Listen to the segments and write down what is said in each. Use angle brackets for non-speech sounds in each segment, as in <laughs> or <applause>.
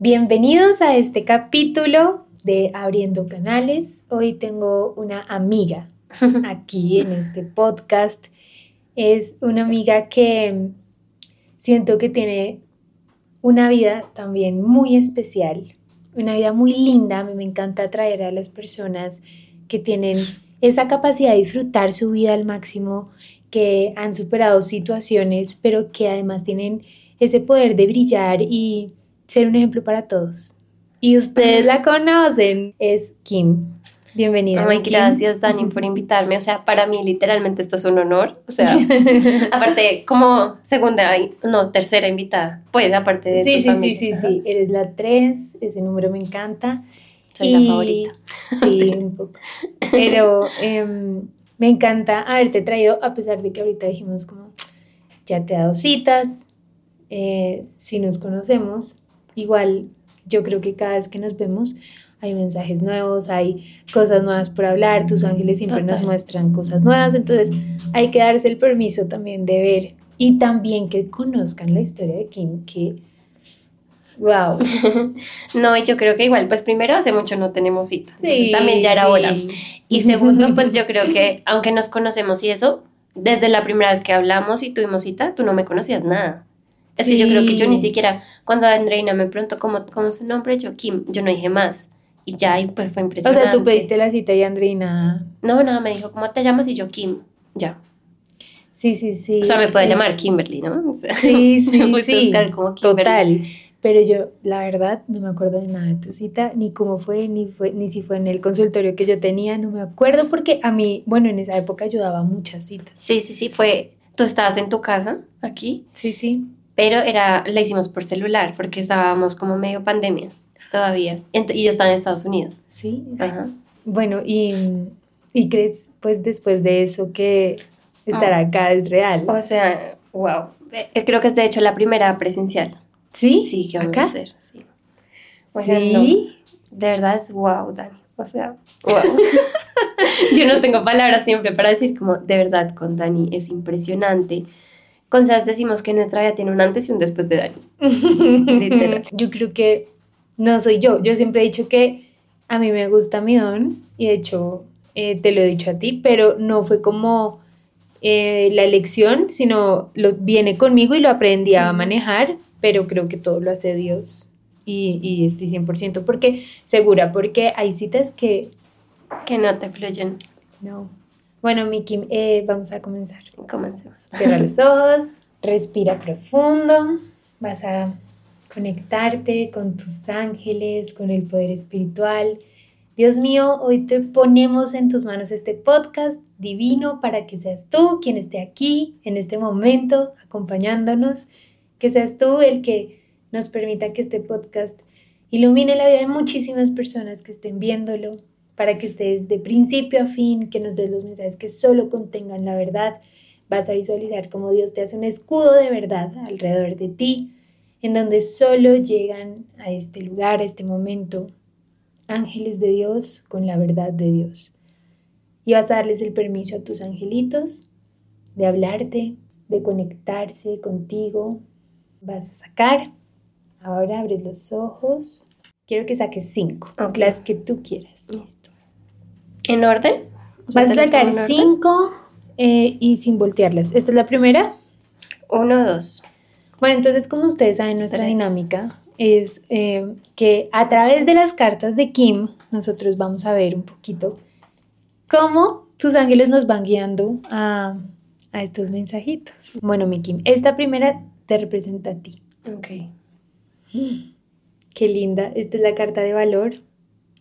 Bienvenidos a este capítulo de Abriendo Canales. Hoy tengo una amiga <laughs> aquí en este podcast. Es una amiga que siento que tiene una vida también muy especial, una vida muy linda. A mí me encanta atraer a las personas que tienen esa capacidad de disfrutar su vida al máximo, que han superado situaciones, pero que además tienen ese poder de brillar y ser un ejemplo para todos. Y ustedes la <laughs> conocen, es Kim. Bienvenida. Muy gracias, Dani, por <laughs> invitarme. O sea, para mí literalmente esto es un honor. O sea, <laughs> aparte, como segunda, no, tercera invitada. Pues, aparte de Sí, sí, sí, sí, sí. Eres la tres, ese número me encanta. Soy la favorita. Sí, un poco. Pero em, me encanta haberte traído, a pesar de que ahorita dijimos como, ya te he dado citas, eh, si nos conocemos, igual yo creo que cada vez que nos vemos hay mensajes nuevos, hay cosas nuevas por hablar, tus ángeles siempre nos muestran cosas nuevas, entonces hay que darse el permiso también de ver y también que conozcan la historia de Kim, que wow. <laughs> no, yo creo que igual, pues primero hace mucho no tenemos cita, entonces también ya era hora. Y segundo, pues yo creo que <laughs> aunque nos conocemos y eso, desde la primera vez que hablamos y tuvimos cita, tú no me conocías nada. Es que yo creo que yo ni siquiera, cuando Andreina me preguntó cómo, cómo es su nombre, yo Kim, yo no dije más. Y ya, y pues fue impresionante. O sea, tú pediste la cita y Andreina... No, nada, me dijo, ¿cómo te llamas? Y yo, Kim, ya. Sí, sí, sí. O sea, me puede llamar Kimberly, ¿no? O sea, sí, <laughs> sí, sí. Como Total. Pero yo, la verdad, no me acuerdo de nada de tu cita, ni cómo fue, ni fue, ni si fue en el consultorio que yo tenía, no me acuerdo porque a mí, bueno, en esa época yo daba muchas citas. Sí, sí, sí, fue, tú estabas en tu casa, aquí. Sí, sí pero era, la hicimos por celular porque estábamos como medio pandemia todavía y yo estaba en Estados Unidos. Sí. Ajá. Bueno, y, y crees pues después de eso que estar ah. acá es real. O sea, wow. Eh, creo que es de hecho la primera presencial. ¿Sí? Sí, que vamos a hacer. Sí. ¿Sí? de verdad es wow, Dani. O sea, wow. <laughs> yo no tengo palabras siempre para decir como de verdad con Dani es impresionante con SAS decimos que nuestra vida tiene un antes y un después de Dani. <laughs> Literal. Yo creo que no soy yo. Yo siempre he dicho que a mí me gusta mi don y de hecho eh, te lo he dicho a ti, pero no fue como eh, la elección, sino lo viene conmigo y lo aprendí a manejar, pero creo que todo lo hace Dios y, y estoy 100% porque segura, porque hay citas que... Que no te fluyen. No. Bueno, Miki, eh, vamos a comenzar. Comencemos. Cierra los <laughs> ojos, respira profundo, vas a conectarte con tus ángeles, con el poder espiritual. Dios mío, hoy te ponemos en tus manos este podcast divino para que seas tú quien esté aquí en este momento acompañándonos, que seas tú el que nos permita que este podcast ilumine la vida de muchísimas personas que estén viéndolo, para que estés de principio a fin, que nos des los mensajes que solo contengan la verdad. Vas a visualizar cómo Dios te hace un escudo de verdad alrededor de ti, en donde solo llegan a este lugar, a este momento, ángeles de Dios con la verdad de Dios. Y vas a darles el permiso a tus angelitos de hablarte, de conectarse contigo. Vas a sacar. Ahora abres los ojos. Quiero que saques cinco, las que tú quieras. ¿En orden? Vas a sacar cinco eh, y sin voltearlas. ¿Esta es la primera? Uno, dos. Bueno, entonces como ustedes saben, nuestra dinámica es eh, que a través de las cartas de Kim, nosotros vamos a ver un poquito cómo tus ángeles nos van guiando a, a estos mensajitos. Bueno, mi Kim, esta primera te representa a ti. Ok. <gasps> Qué linda. Esta es la carta de valor.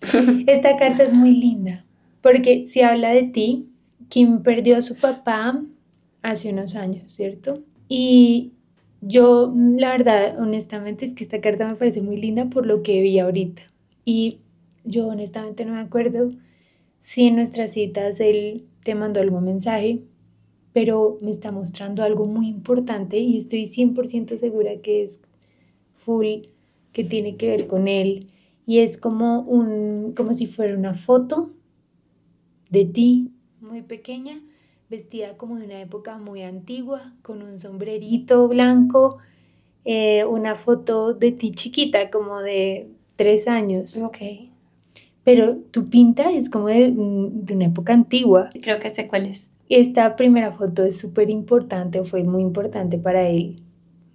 <laughs> Esta carta es muy linda porque si habla de ti, Kim perdió a su papá hace unos años, ¿cierto? Y yo, la verdad, honestamente, es que esta carta me parece muy linda por lo que vi ahorita. Y yo honestamente no me acuerdo si en nuestras citas él te mandó algún mensaje, pero me está mostrando algo muy importante y estoy 100% segura que es full, que tiene que ver con él. Y es como, un, como si fuera una foto de ti, muy pequeña, vestida como de una época muy antigua, con un sombrerito blanco, eh, una foto de ti chiquita, como de tres años. Ok. Pero tu pinta es como de, mm, de una época antigua. Creo que sé cuál es. Esta primera foto es súper importante fue muy importante para él.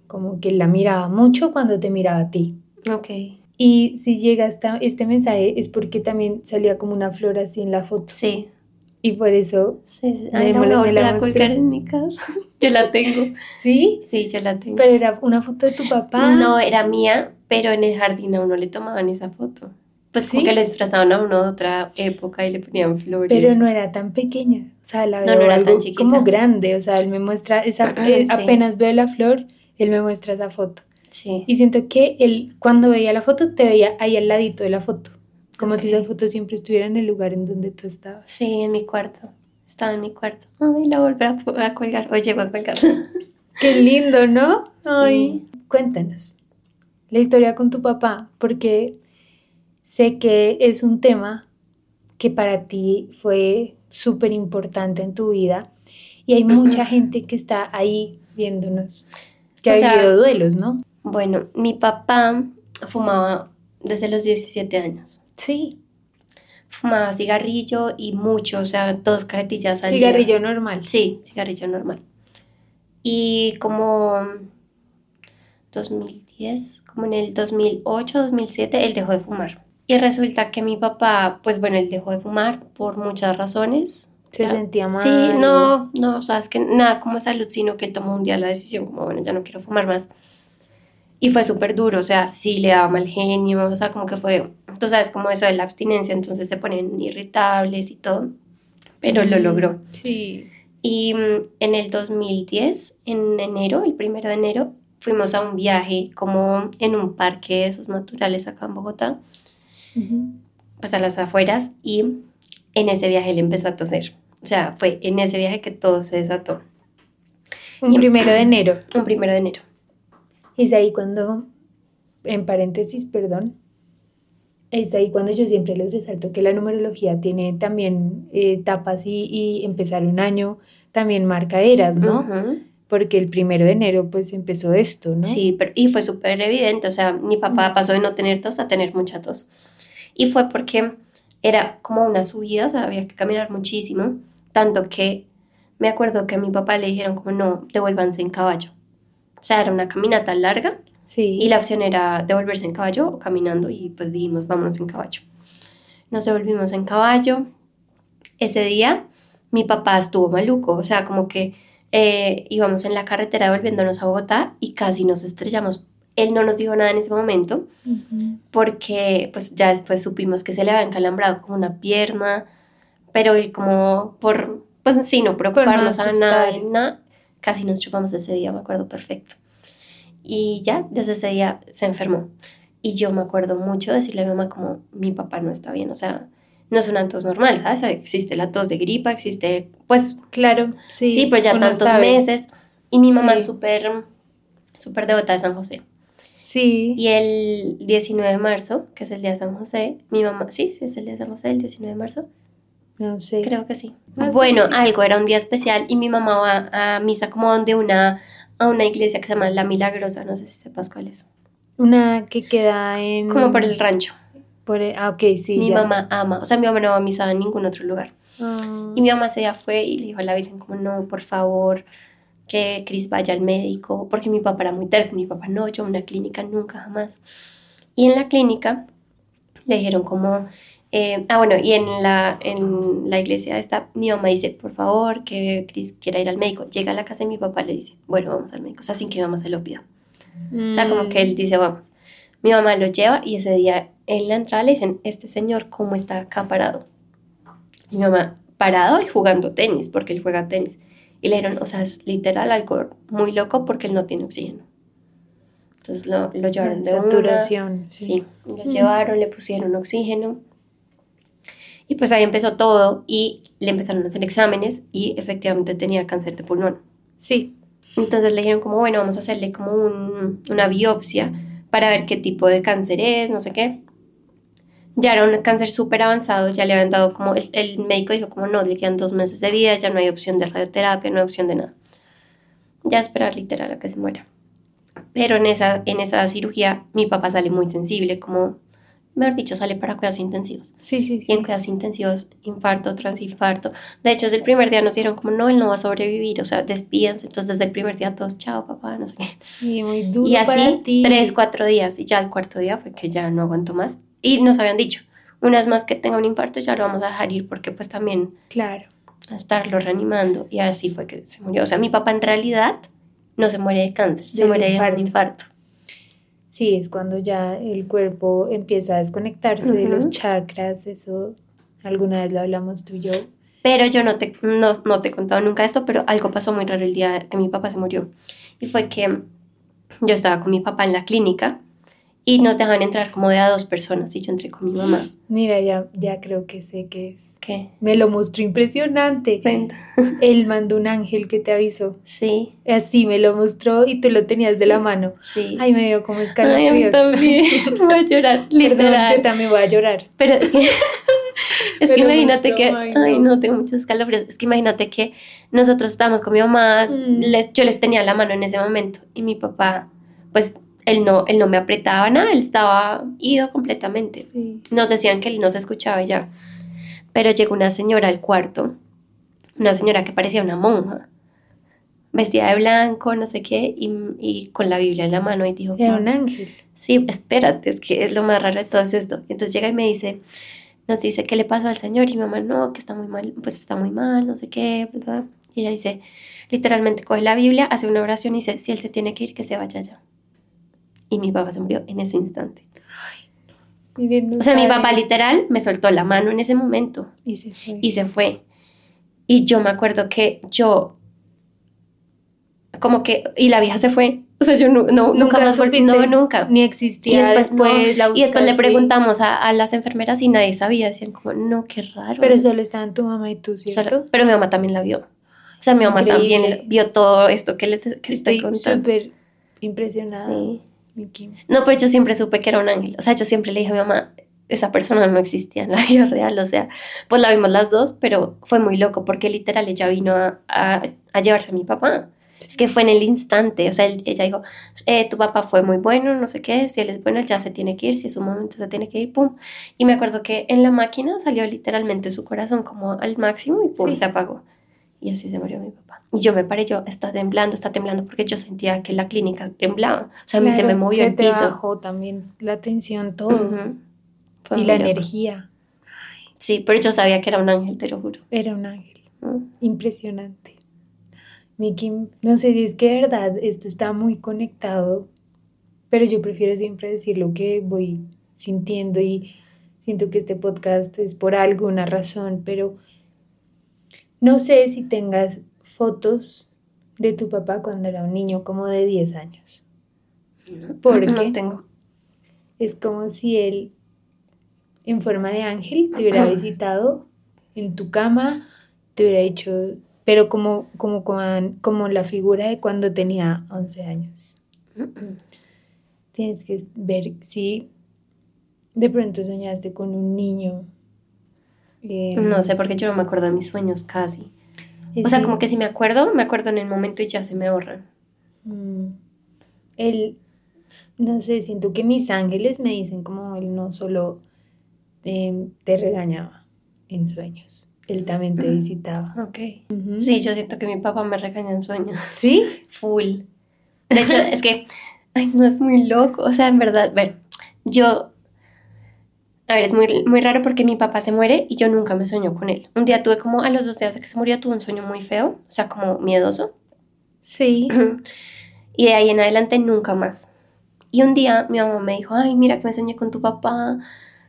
Como que él la miraba mucho cuando te miraba a ti. Ok. Y si llega hasta este mensaje es porque también salía como una flor así en la foto. Sí. Y por eso... Sí, sí. Me Ay, la voy a mola- me la colgar en mi casa. <laughs> Yo la tengo. ¿Sí? Sí, yo la tengo. Pero era una foto de tu papá. No, era mía, pero en el jardín a uno le tomaban esa foto. Pues como ¿Sí? que lo disfrazaban a uno de otra época y le ponían flores. Pero no era tan pequeña. O sea, la No, veo no era tan algo chiquita. como grande. O sea, él me muestra esa... Eh, sí. Apenas veo la flor, él me muestra esa foto. Sí. Y siento que él, cuando veía la foto, te veía ahí al ladito de la foto. Como si la foto siempre estuviera en el lugar en donde tú estabas. Sí, en mi cuarto. Estaba en mi cuarto. Ay, la volví a, a colgar. O llego a colgar. <laughs> Qué lindo, ¿no? Sí. Ay, cuéntanos la historia con tu papá, porque sé que es un tema que para ti fue súper importante en tu vida y hay mucha <clears throat> gente que está ahí viéndonos, que O ha sea, vivido duelos, ¿no? Bueno, mi papá fumaba desde los 17 años. Sí, Fumaba cigarrillo y mucho, o sea, dos cajetillas al día. cigarrillo normal. Sí, cigarrillo normal. Y como 2010, como en el 2008, 2007, él dejó de fumar. Y resulta que mi papá, pues bueno, él dejó de fumar por muchas razones. Se Ya. sentía mal. Sí, no, no, o sea, es que nada como salud, sino que él tomó un día la decisión como, bueno, ya no quiero fumar más. Y fue súper duro, o sea, sí le daba mal genio, o sea, como que fue, tú sabes, como eso de la abstinencia, entonces se ponen irritables y todo, pero lo logró. Sí. Y mm, en el 2010, en enero, el primero de enero, fuimos a un viaje como en un parque de esos naturales acá en Bogotá, pues a las afueras, y en ese viaje él empezó a toser. O sea, fue en ese viaje que todo se desató. Un Y- primero de enero. Un primero de enero. Es ahí cuando, en paréntesis, perdón, es ahí cuando yo siempre les resalto que la numerología tiene también eh, etapas y, y empezar un año también marca eras, ¿no? Porque el primero de enero pues empezó esto, ¿no? Sí, pero, y fue súper evidente, o sea, mi papá Ujú. pasó de no tener tos a tener mucha tos. Y fue porque era como una subida, o sea, había que caminar muchísimo, tanto que me acuerdo que a mi papá le dijeron como, no, devuélvanse en caballo. O sea, era una caminata larga Sí. y la opción era devolverse en caballo o caminando y pues dijimos, vámonos en caballo. Nos devolvimos en caballo. Ese día mi papá estuvo maluco, o sea, como que eh, íbamos en la carretera devolviéndonos a Bogotá y casi nos estrellamos. Él no nos dijo nada en ese momento Ujú. porque pues ya después supimos que se le había encalambrado como una pierna, pero él como por, pues sí, no preocuparnos a nada, asustar. nada, casi nos chocamos ese día, me acuerdo perfecto. Y ya, desde ese día se enfermó. Y yo me acuerdo mucho de decirle a mi mamá como, mi papá no está bien, o sea, no es una tos normal, ¿sabes? Existe la tos de gripa, existe, pues Claro, sí. Sí, pero ya tantos sabe. meses. Y mi mamá Sí. es súper, súper devota de San José. Sí. Y el 19 de marzo, que es el día de San José, mi mamá, sí, sí, es el día de San José, el 19 de marzo, No sé. creo que sí. Ah, bueno, sí. algo, era un día especial y mi mamá va a misa como donde una, a una iglesia que se llama La Milagrosa, no sé si sepas cuál es. Una que queda en... Como por el rancho. por el- Ah, ok, sí. mi ya. mamá ama, o sea, mi mamá no va a misa en ningún otro lugar. Ah. Y mi mamá ese día fue y le dijo a la Virgen como, no, por favor, que Cris vaya al médico, porque mi papá era muy terco, mi papá no, yo a una clínica nunca, jamás. Y en la clínica le dijeron como, eh, ah, bueno, y en la, en la iglesia esta, mi mamá dice, por favor, que Cris quiera ir al médico. Llega a la casa y mi papá le dice, bueno, vamos al médico, o sea, sin que mi mamá se lo pida. O sea, como que él dice, vamos. Mi mamá lo lleva y ese día en la entrada le dicen, este señor, ¿cómo está acá parado? Y mi mamá, parado y jugando tenis, porque él juega tenis. Y le dijeron, o sea, es literal algo muy loco porque él no tiene oxígeno. Entonces lo, lo llevaron de una. saturación. Sí, lo Mm. llevaron, le pusieron oxígeno. Y pues ahí empezó todo y le empezaron a hacer exámenes y efectivamente tenía cáncer de pulmón. Sí. Entonces le dijeron como, bueno, vamos a hacerle como un- una biopsia para ver qué tipo de cáncer es, no sé qué. Ya era un cáncer súper avanzado, ya le habían dado como, el, el médico dijo como, no, le quedan dos meses de vida, ya no hay opción de radioterapia, no hay opción de nada. Ya esperar literal a que se muera. Pero en esa, en esa cirugía mi papá sale muy sensible, como, mejor dicho, sale para cuidados intensivos. Sí, sí, Y sí. en cuidados intensivos, infarto, transinfarto. De hecho, desde el primer día nos dijeron como, no, él no va a sobrevivir, o sea, despídanse. Entonces, desde el primer día todos, chao, papá, no sé qué. Sí, muy duro Y así, para ti. tres, cuatro días. Y ya el cuarto día fue que ya no aguantó más. Y nos habían dicho, una vez más que tenga un infarto, ya lo vamos a dejar ir porque pues también Claro. a estarlo reanimando. Y así fue que se murió. O sea, mi papá en realidad no se muere de cáncer, se muere de un infarto. Sí, es cuando ya el cuerpo empieza a desconectarse de los chakras, eso alguna vez lo hablamos tú y yo. Pero yo no te, no, no te he contado nunca esto, pero algo pasó muy raro el día que mi papá se murió. Y fue que yo estaba con mi papá en la clínica y nos dejaban entrar como de a dos personas y yo entré con mi mamá. Mira, ya, ya creo que sé qué es. ¿Qué? Me lo mostró impresionante. Cuenta. <laughs> Él mandó un ángel que te avisó. Sí, Así me lo mostró y tú lo tenías de la mano. sí. Ay, me dio como Ay, a mí escalofríos. también. <laughs> <laughs> Voy a llorar, Perdón, literal. yo también voy a llorar. Pero es que, es que imagínate mucho, que, ay, ay, no. no, tengo muchos escalofríos. Es que imagínate que nosotros estábamos con mi mamá, Mm. les- yo les tenía la mano en ese momento y mi papá, pues él no, él no me apretaba nada, él estaba ido completamente. Sí. Nos decían que él no se escuchaba ya. Pero llegó una señora al cuarto, una señora que parecía una monja, vestida de blanco, no sé qué, y, y con la Biblia en la mano y dijo, Era un ángel. sí, espérate, es que es lo más raro de todo es esto. Entonces llega y me dice, nos dice, ¿qué le pasó al señor? Y mi mamá, no, que está muy mal, pues está muy mal, no sé qué, ¿verdad? Y ella dice, literalmente coge la Biblia, hace una oración y dice, si él se tiene que ir, que se vaya ya. Y mi papá se murió en ese instante. No O sea, mi papá literal me soltó la mano en ese momento Y se fue. y se fue. Y yo me acuerdo que yo, como que, y la vieja se fue. O sea, yo no, no- nunca, ¿Nunca más volví, no, nunca. Ni Y existía después, no, después, la y después le preguntamos a, a las enfermeras y nadie sabía. Decían como, no, qué raro. Pero solo estaban tu mamá y tú, Solo- ¿cierto? pero mi mamá también la vio. O sea, mi mamá Increíble. también vio todo esto que, le, que estoy Estoy contando. súper impresionada. Sí. No, pero yo siempre supe que era un ángel. O sea, yo siempre le dije a mi mamá, esa persona no existía en la <laughs> vida real. O sea, pues la vimos las dos, pero fue muy loco porque literal ella vino a, a, a llevarse a mi papá. Es que fue en el instante. O sea, él- ella dijo, eh, tu papá fue muy bueno, no sé qué. Si él es bueno, él ya se tiene que ir. Si es un momento, se tiene que ir, pum. Y me acuerdo que en la máquina salió literalmente su corazón como al máximo y pum, Sí. se apagó. Y así se murió mi papá. Y yo me paré, yo, está temblando, está temblando, porque yo sentía que la clínica temblaba. O sea, a mí se me Claro, movió se el te piso. bajó también la tensión, todo. Y la loco. energía. Sí, pero yo sabía que era un ángel, te lo juro. Era un ángel. Mm. Impresionante. Miki, no sé si es que de verdad esto está muy conectado, pero yo prefiero siempre decir lo que voy sintiendo y siento que este podcast es por alguna razón, pero no sé si tengas fotos de tu papá cuando era un niño como de 10 años. ¿Por no tengo. Es como si él, en forma de ángel, te hubiera visitado en tu cama, te hubiera dicho, pero como, como, como, como la figura de cuando tenía 11 años. Tienes que ver si de pronto soñaste con un niño. Eh, No sé, porque yo no me acuerdo de mis sueños casi. O sea, como que si me acuerdo, me acuerdo en el momento y ya se me borran. Mm, Él, no sé, siento que mis ángeles me dicen como él no solo em, te regañaba en sueños, él también te Mm. visitaba. Ok. Sí, yo siento que mi papá me regaña en sueños. <laughs> ¿Sí? Full. De hecho, es que, ay, no es muy loco. O sea, en verdad, ver, yo. A ver, es muy, muy raro porque mi papá se muere y yo nunca me sueño con él. Un día tuve como, a los dos días de que se murió, tuve un sueño muy feo, o sea, como miedoso. Sí. <clears throat> Y de ahí en adelante nunca más. Y un día mi mamá me dijo, ay, mira que me soñé con tu papá,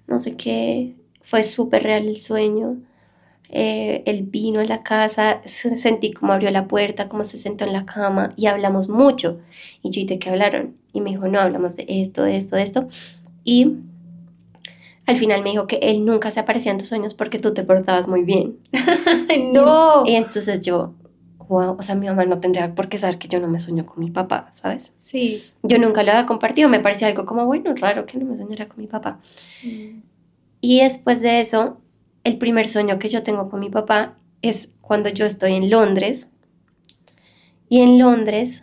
no sé qué. Fue súper real el sueño. Eh, él vino a la casa, se- sentí cómo abrió la puerta, cómo se sentó en la cama y hablamos mucho. Y yo, ¿y de qué hablaron? Y me dijo, no, hablamos de esto, de esto, de esto. Y al final me dijo que él nunca se aparecía en tus sueños porque tú te portabas muy bien. <laughs> no. Y entonces yo, wow, o sea, mi mamá no tendría por qué saber que yo no me sueño con mi papá, ¿sabes? Sí. Yo nunca lo había compartido, me parecía algo como, bueno, raro que no me soñara con mi papá. Mm, Y después de eso, el primer sueño que yo tengo con mi papá es cuando yo estoy en Londres. Y en Londres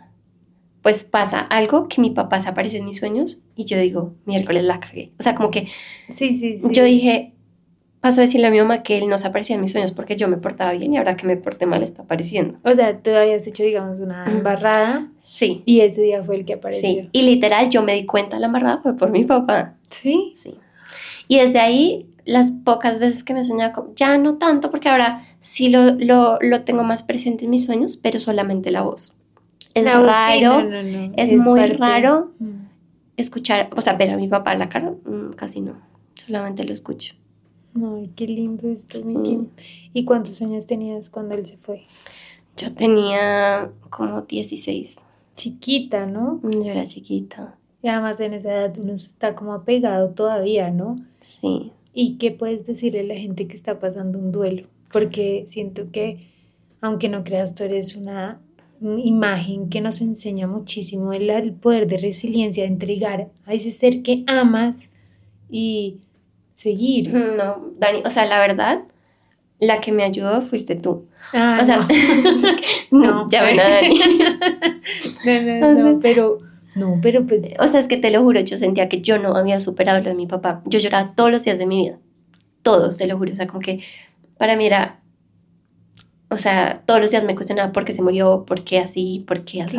pues pasa algo que mi papá se aparece en mis sueños y yo digo, miércoles la cagué. O sea, como que sí, sí, sí. yo dije, paso a decirle a mi mamá que él no se aparecía en mis sueños porque yo me portaba bien y ahora que me porté mal está apareciendo. O sea, tú habías hecho, digamos, una embarrada. Sí. Y ese día fue el que apareció. Sí. Y literal, yo me di cuenta la embarrada fue por mi papá. Sí. Sí. Y desde ahí, las pocas veces que me soñaba, ya no tanto, porque ahora sí lo, lo, lo tengo más presente en mis sueños, pero solamente la voz. Es raro, es, muy raro mm. escuchar, o sea, ver a mi papá en la cara, mm, casi no, solamente lo escucho. Ay, qué lindo esto, Miki. ¿Y cuántos años tenías cuando él se fue? Yo tenía como 16. Chiquita, ¿no? Yo era chiquita. Y además en esa edad uno está como apegado todavía, ¿no? Sí. ¿Y qué puedes decirle a la gente que está pasando un duelo? Porque siento que, aunque no creas, tú eres una imagen que nos enseña muchísimo el, el poder de resiliencia, de entregar a ese ser que amas y seguir. No, Dani, o sea, la verdad, la que me ayudó fuiste tú. Ah, o sea, no, <laughs> ya ven a Dani. <laughs> no, no, no, pero, no, pero pues. O sea, es que te lo juro, yo sentía que yo no había superado lo de mi papá. Yo lloraba todos los días de mi vida. Todos, te lo juro. O sea, como que para mí era. O sea, todos los días me cuestionaba por qué se murió, por qué así, por qué así,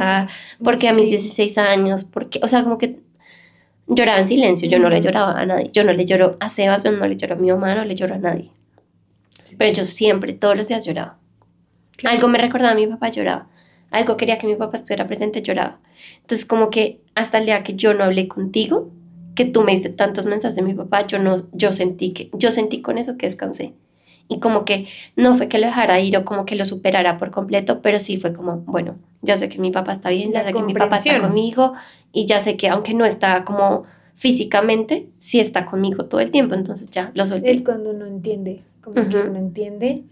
por qué a mis 16 años, por qué. O sea, como que lloraba en silencio, yo no le lloraba a nadie, yo no le lloro a Sebas, yo no le lloro a mi mamá, no le lloro a nadie. Pero yo siempre, todos los días lloraba. Algo me recordaba a mi papá, lloraba. Algo quería que mi papá estuviera presente, lloraba. Entonces, como que hasta el día que yo no hablé contigo, que tú me diste tantos mensajes de mi papá, yo no, yo sentí que, yo sentí con eso que descansé. Y como que no fue que lo dejara ir o como que lo superara por completo, pero sí fue como, bueno, ya sé que mi papá está bien, ya sé que mi papá está conmigo y ya sé que aunque no está como físicamente, sí está conmigo todo el tiempo, entonces ya lo solté. Es cuando uno entiende, como que uno entiende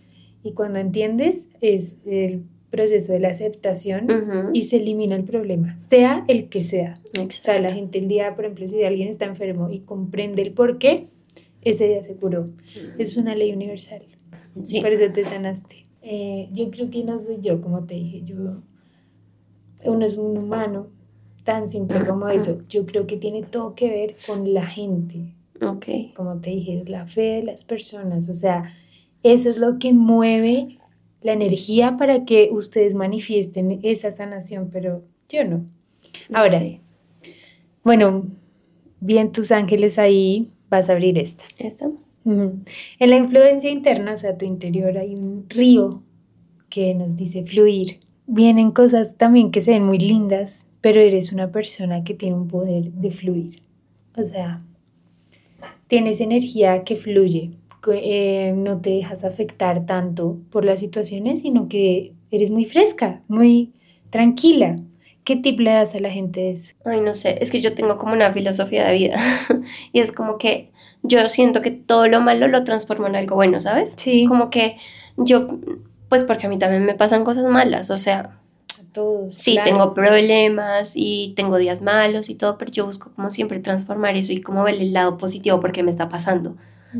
y cuando entiendes es el proceso de la aceptación y se elimina el problema, sea el que sea. O sea, la gente el día, por ejemplo, si alguien está enfermo y comprende el por qué, ese día se curó. Es una ley universal. Sí. Por eso te sanaste. Eh, yo creo que no soy yo, como te dije, yo, uno es un humano tan simple como eso. Yo creo que tiene todo que ver con la gente. Ok. Como te dije, la fe de las personas. O sea, eso es lo que mueve la energía para que ustedes manifiesten esa sanación, pero yo no. Ahora, bueno, bien tus ángeles ahí, vas a abrir esta. ¿Esta? En la influencia interna, o sea, tu interior, hay un río que nos dice fluir. Vienen cosas también que se ven muy lindas, pero eres una persona que tiene un poder de fluir. O sea, tienes energía que fluye, eh, no te dejas afectar tanto por las situaciones, sino que eres muy fresca, muy tranquila. ¿Qué tip le das a la gente de eso? Ay, no sé, es que yo tengo como una filosofía de vida <laughs> y es como que yo siento que todo lo malo lo transformo en algo bueno, ¿sabes? Sí. Como que yo, pues porque a mí también me pasan cosas malas, o sea, a todos. Sí, tengo problemas y tengo días malos y todo, pero yo busco como siempre transformar eso y como ver el lado positivo porque me está pasando.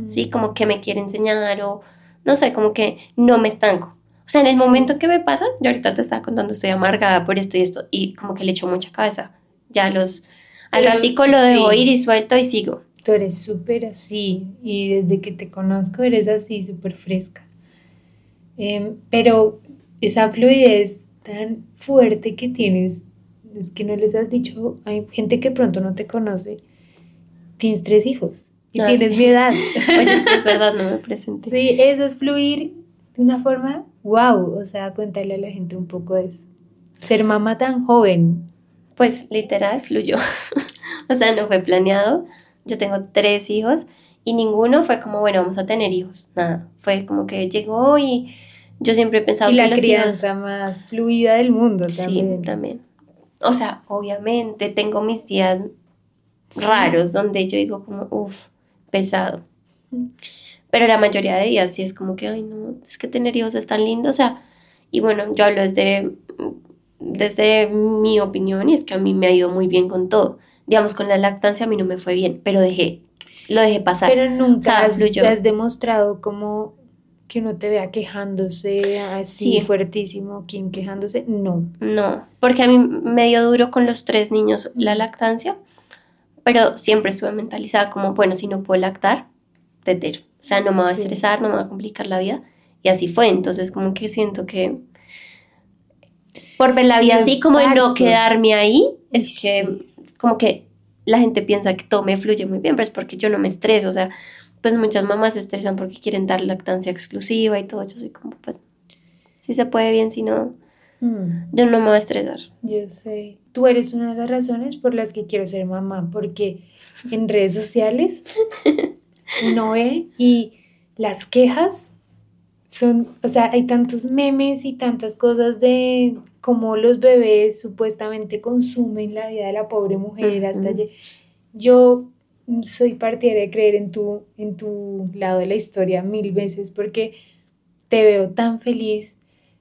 Sí, mm. como que me quiere enseñar o no sé, como que no me estanco. O sea, en el momento que me pasa, yo ahorita te estaba contando, estoy amargada por esto y esto, y como que le echo mucha cabeza. Ya los, al ratico lo debo ir y suelto y sigo. Tú eres súper así, y desde que te conozco eres así, súper fresca. Em, pero esa fluidez tan fuerte que tienes, es que no les has dicho, hay gente que pronto no te conoce, tienes tres hijos y ah, tienes mi edad. <laughs> Oye, eso es verdad, no me <laughs> presenté. Sí, eso es fluir de una forma, wow, o sea, cuéntale a la gente un poco de eso. Ser mamá tan joven. Pues literal, fluyó. <laughs> o sea, no fue planeado. Yo tengo tres hijos y ninguno fue como, bueno, vamos a tener hijos. Nada, fue como que llegó y yo siempre he pensado y que la crianza más fluida del mundo también. Sí, también. O sea, obviamente tengo mis días raros donde yo digo como, uff, pesado. Pero la mayoría de días sí es como que, ay, no, es que tener hijos es tan lindo. O sea, y bueno, yo hablo desde, desde mi opinión y es que a mí me ha ido muy bien con todo. Digamos, con la lactancia a mí no me fue bien, pero dejé, lo dejé pasar. Pero nunca has, has, demostrado como que uno te vea quejándose así fuertísimo, quien quejándose, no. No, porque a mí me dio duro con los tres niños la lactancia, pero siempre estuve mentalizada como, bueno, si no puedo lactar, tetero. O sea, no me va a estresar, no me va a complicar la vida. Y así fue. Entonces, como que siento que por ver la vida así, como de no quedarme ahí, es que como que la gente piensa que todo me fluye muy bien, pero es porque yo no me estreso. O sea, pues muchas mamás se estresan porque quieren dar lactancia exclusiva y todo. Yo soy como, pues, si se puede bien, si no, mm. yo no me voy a estresar. Yo sé. Tú eres una de las razones por las que quiero ser mamá, porque en redes sociales <laughs> uno ve y las quejas son, o sea, hay tantos memes y tantas cosas de cómo los bebés supuestamente consumen la vida de la pobre mujer hasta yo soy partidaria de creer en tu, en tu lado de la historia mil veces porque te veo tan feliz,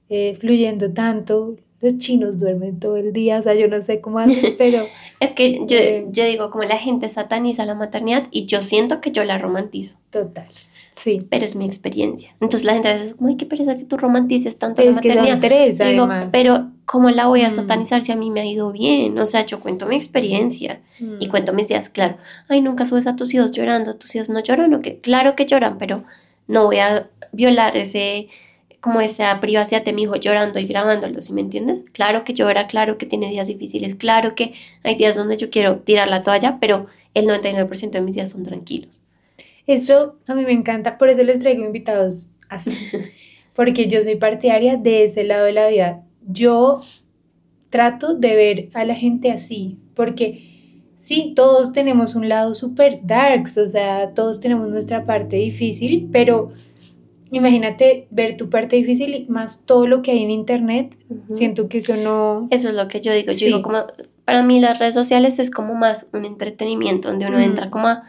eh, fluyendo tanto. Los chinos duermen todo el día, o sea, yo no sé cómo haces, <laughs> pero... es que yo, eh, yo digo, como la gente sataniza la maternidad y yo siento que yo la romantizo. Total. Sí. Pero es mi experiencia. Entonces la gente a veces, ay, qué pereza que tú romantices tanto la maternidad. Que digo, pero ¿cómo la voy a mm. satanizar si a mí me ha ido bien? O sea, yo cuento mi experiencia y mm. cuento mis días, claro. Ay, nunca subes a tus hijos llorando, tus hijos no lloran, ¿o qué? Claro que lloran, pero no voy a violar ese como esa privacidad de mi hijo llorando y grabándolo, ¿sí me entiendes? Claro que llora, claro que tiene días difíciles, claro que hay días donde yo quiero tirar la toalla, pero el 99% de mis días son tranquilos. Eso a mí me encanta, por eso les traigo invitados así, <laughs> porque yo soy partidaria de ese lado de la vida. Yo trato de ver a la gente así, porque sí, todos tenemos un lado súper darks, o sea, todos tenemos nuestra parte difícil, pero imagínate ver tu parte difícil y más todo lo que hay en internet, siento que eso no... Eso es lo que yo digo, yo digo como, para mí las redes sociales es como más un entretenimiento, donde uno entra como a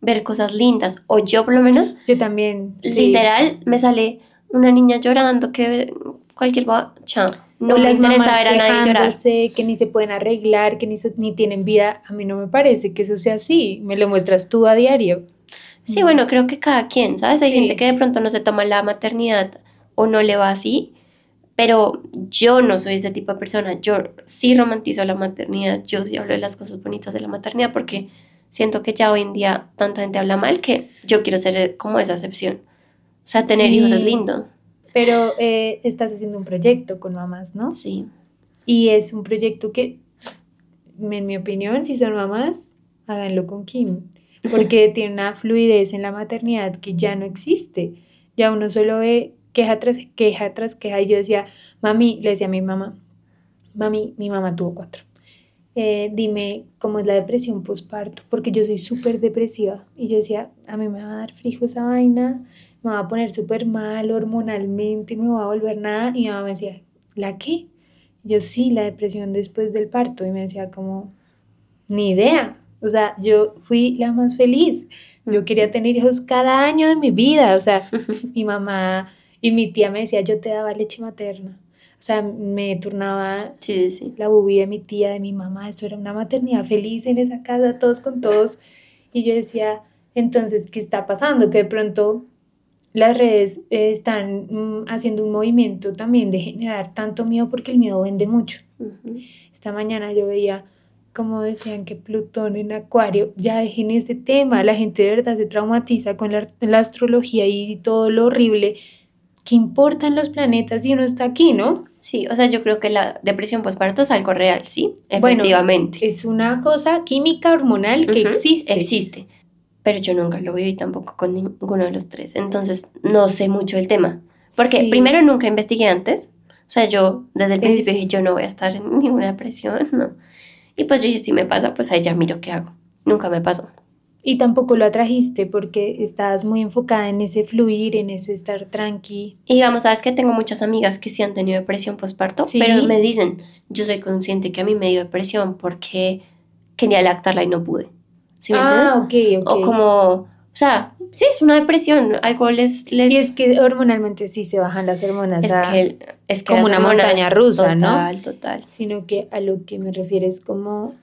ver cosas lindas, o yo por lo menos. Yo también. Literal, me sale una niña llorando que cualquier chao. No o las interesa ver a nadie llorar. que ni se pueden arreglar, que ni, ni tienen vida. A mí no me parece que eso sea así. Me lo muestras tú a diario. Sí, bueno, creo que cada quien, ¿sabes? Hay gente que de pronto no se toma la maternidad o no le va así, pero yo no soy ese tipo de persona. Yo sí romantizo la maternidad, yo sí hablo de las cosas bonitas de la maternidad porque siento que ya hoy en día tanta gente habla mal que yo quiero ser como esa excepción. O sea, tener hijos es lindo. Pero eh, estás haciendo un proyecto con mamás, ¿no? Sí. Y es un proyecto que, en mi opinión, si son mamás, háganlo con Kim. Porque <laughs> tiene una fluidez en la maternidad que ya no existe. Ya uno solo ve queja tras queja tras queja. Y yo decía, mami, le decía a mi mamá, mami, mi mamá tuvo cuatro. Eh, dime cómo es la depresión postparto, porque yo soy súper depresiva. Y yo decía, a mí me va a dar frijo esa vaina, me va a poner súper mal hormonalmente, me va a volver nada. Y mi mamá me decía, ¿la qué? Yo sí, la depresión después del parto. Y me decía como, ni idea. O sea, yo fui la más feliz. Yo quería tener hijos cada año de mi vida. O sea, <laughs> mi mamá y mi tía me decía, yo te daba leche materna. O sea, me turnaba la bubí de mi tía, de mi mamá. Eso era una maternidad feliz en esa casa, todos con todos. Y yo decía, entonces, ¿qué está pasando? Que de pronto las redes eh, están mm, haciendo un movimiento también de generar tanto miedo porque el miedo vende mucho. Esta mañana yo veía como decían que Plutón en Acuario, ya dejen ese tema, la gente de verdad se traumatiza con la, la astrología y todo lo horrible ¿qué importan los planetas si uno está aquí, no? Sí, o sea, yo creo que la depresión postparto es algo real, ¿sí? Efectivamente. es una cosa química hormonal que existe. Existe. Pero yo nunca lo viví tampoco con ninguno de los tres. Entonces, no sé mucho del tema. Porque primero nunca investigué antes. O sea, yo desde el principio dije, yo no voy a estar en ninguna depresión, <laughs> no. Y pues yo dije, si me pasa, pues ahí ya miro qué hago. Nunca me pasó. Y tampoco lo atrajiste porque estabas muy enfocada en ese fluir, en ese estar tranqui. Y digamos, sabes que tengo muchas amigas que sí han tenido depresión postparto, pero me dicen, yo soy consciente que a mí me dio depresión porque quería lactarla y no pude. ¿Sí ah, ok, ok. O como, sea, sí, es una depresión, algo les, les... Y es que hormonalmente sí se bajan las hormonas. Es que es como una montaña rusa, ¿no? Total, total. Sino que a lo que me refiero es como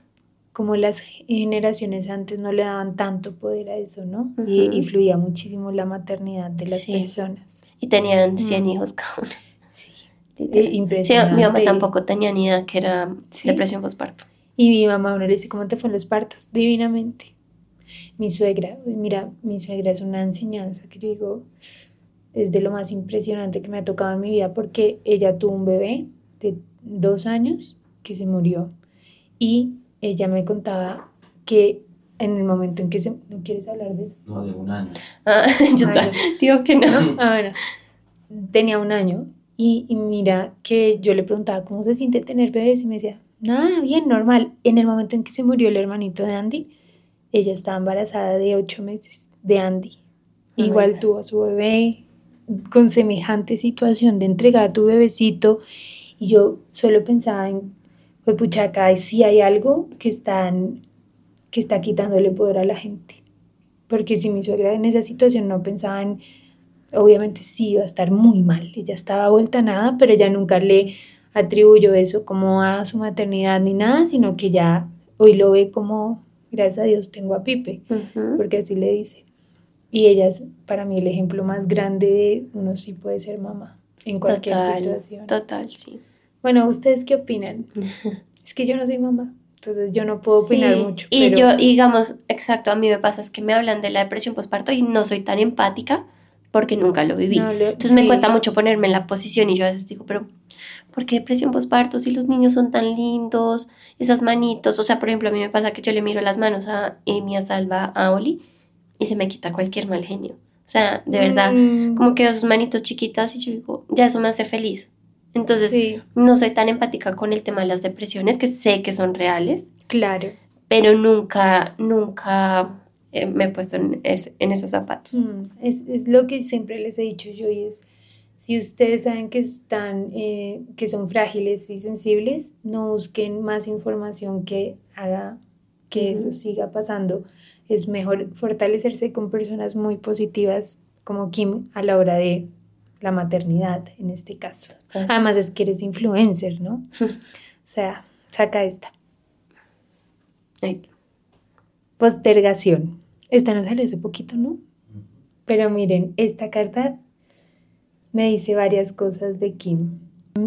como las generaciones antes no le daban tanto poder a eso, ¿no? y, fluía muchísimo la maternidad de las personas. Y tenían 100 hijos cada uno. Sí. impresionante. mi mamá tampoco tenía ni idea que era depresión postparto. Y mi mamá uno le dice, ¿cómo te fueron los partos? Divinamente. Mi suegra, mira, mi suegra es una enseñanza que yo digo, es de lo más impresionante que me ha tocado en mi vida porque ella tuvo un bebé de dos años que se murió y ella me contaba que en el momento en que se... ¿No quieres hablar de eso? No, de un año. Ah, <laughs> yo <laughs> digo que no. Ah, bueno. Tenía un año y, y, mira que yo le preguntaba cómo se siente tener bebés y me decía, nada, bien, normal. En el momento en que se murió el hermanito de Andy, ella estaba embarazada de ocho meses de Andy. Igual tuvo a su bebé con semejante situación de entregar a tu bebecito y yo solo pensaba en pues pucha, acá sí hay algo que, están, que está quitándole poder a la gente. Porque si mi suegra en esa situación no pensaba en, obviamente sí iba a estar muy mal, ella estaba vuelta a nada, pero ella nunca le atribuyó eso como a su maternidad ni nada, sino que ya hoy lo ve como, gracias a Dios tengo a Pipe, porque así le dice. Y ella es para mí el ejemplo más grande de uno sí puede ser mamá en cualquier situación. Total, sí. Bueno, ¿ustedes qué opinan? <laughs> es que yo no soy mamá, entonces yo no puedo opinar mucho. Y yo, digamos, exacto, a mí me pasa es que me hablan de la depresión postparto y no soy tan empática porque nunca lo viví. entonces me cuesta mucho ponerme en la posición y yo a veces digo, pero ¿por qué depresión postparto si los niños son tan lindos? Esas manitos, o sea, por ejemplo, a mí me pasa que yo le miro las manos a Emi, a Salva, a Oli y se me quita cualquier mal genio. O sea, de verdad, mm. como que sus manitos chiquitas y yo digo, ya eso me hace feliz. Entonces, no soy tan empática con el tema de las depresiones, que sé que son reales. Claro. Pero nunca, nunca eh, me he puesto en, esos zapatos. Mm, es, lo que siempre les he dicho yo y es, si ustedes saben que, están, eh, que son frágiles y sensibles, no busquen más información que haga que eso siga pasando. Es mejor fortalecerse con personas muy positivas como Kim a la hora de la maternidad en este caso. Además es que eres influencer, ¿no? <laughs> o sea, saca esta. Postergación. Esta no salió hace poquito, ¿no? Pero miren, esta carta me dice varias cosas de Kim.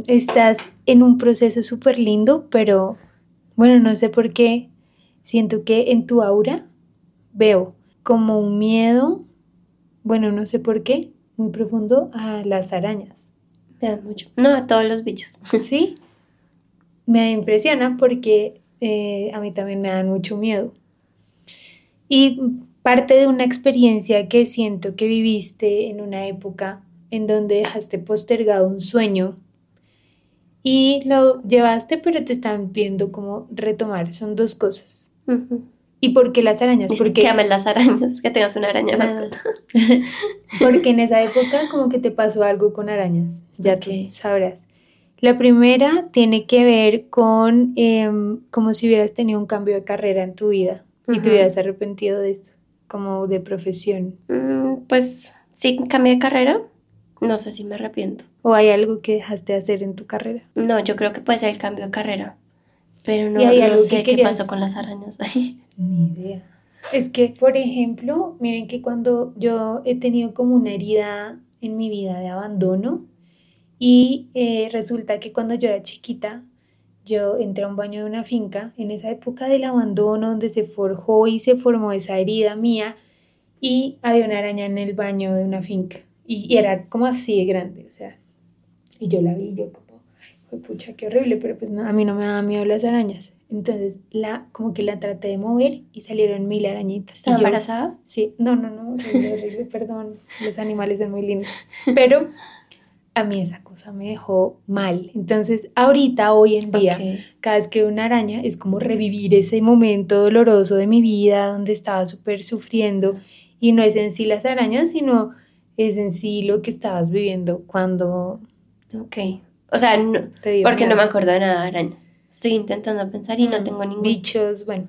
Estás en un proceso súper lindo, pero bueno, no sé por qué. Siento que en tu aura veo como un miedo, bueno, no sé por qué, muy profundo a las arañas. Me dan mucho. No, a todos los bichos. <laughs> Sí. Me impresiona porque eh, a mí también me dan mucho miedo. Y parte de una experiencia que siento que viviste en una época en donde dejaste postergado un sueño y lo llevaste, pero te están pidiendo como retomar. Son dos cosas. ¿Y por qué las arañas? Porque que ames las arañas, que tengas una araña mascota. <laughs> Porque en esa época como que te pasó algo con arañas, ya tú sabrás. La primera tiene que ver con em, como si hubieras tenido un cambio de carrera en tu vida y te hubieras arrepentido de esto, como de profesión. Mm, pues sí, cambié de carrera. No sé si me arrepiento. ¿O hay algo que dejaste de hacer en tu carrera? No, yo creo que puede ser el cambio de carrera. Pero no, no sé qué pasó con las arañas ahí. <laughs> Ni idea. Es que, por ejemplo, miren que cuando yo he tenido como una herida en mi vida de abandono y eh, resulta que cuando yo era chiquita, yo entré a un baño de una finca en esa época del abandono donde se forjó y se formó esa herida mía y había una araña en el baño de una finca y, era como así de grande, o sea, y yo la vi, yo como, pucha, qué horrible, pero pues no, a mí no me daba miedo las arañas. Entonces, la, como que la traté de mover y salieron mil arañitas. ¿Estaba embarazada? Sí, no, no, no, <laughs> horrible, perdón, los animales son muy lindos. Pero a mí esa cosa me dejó mal. Entonces, ahorita, hoy en día, cada vez que veo una araña es como revivir ese momento doloroso de mi vida donde estaba súper sufriendo. Y no es en sí las arañas, sino es en sí lo que estabas viviendo cuando... Ok. O sea, no, porque no me acuerdo de nada de arañas. Estoy intentando pensar y no mm, tengo ningún. Bichos, bueno.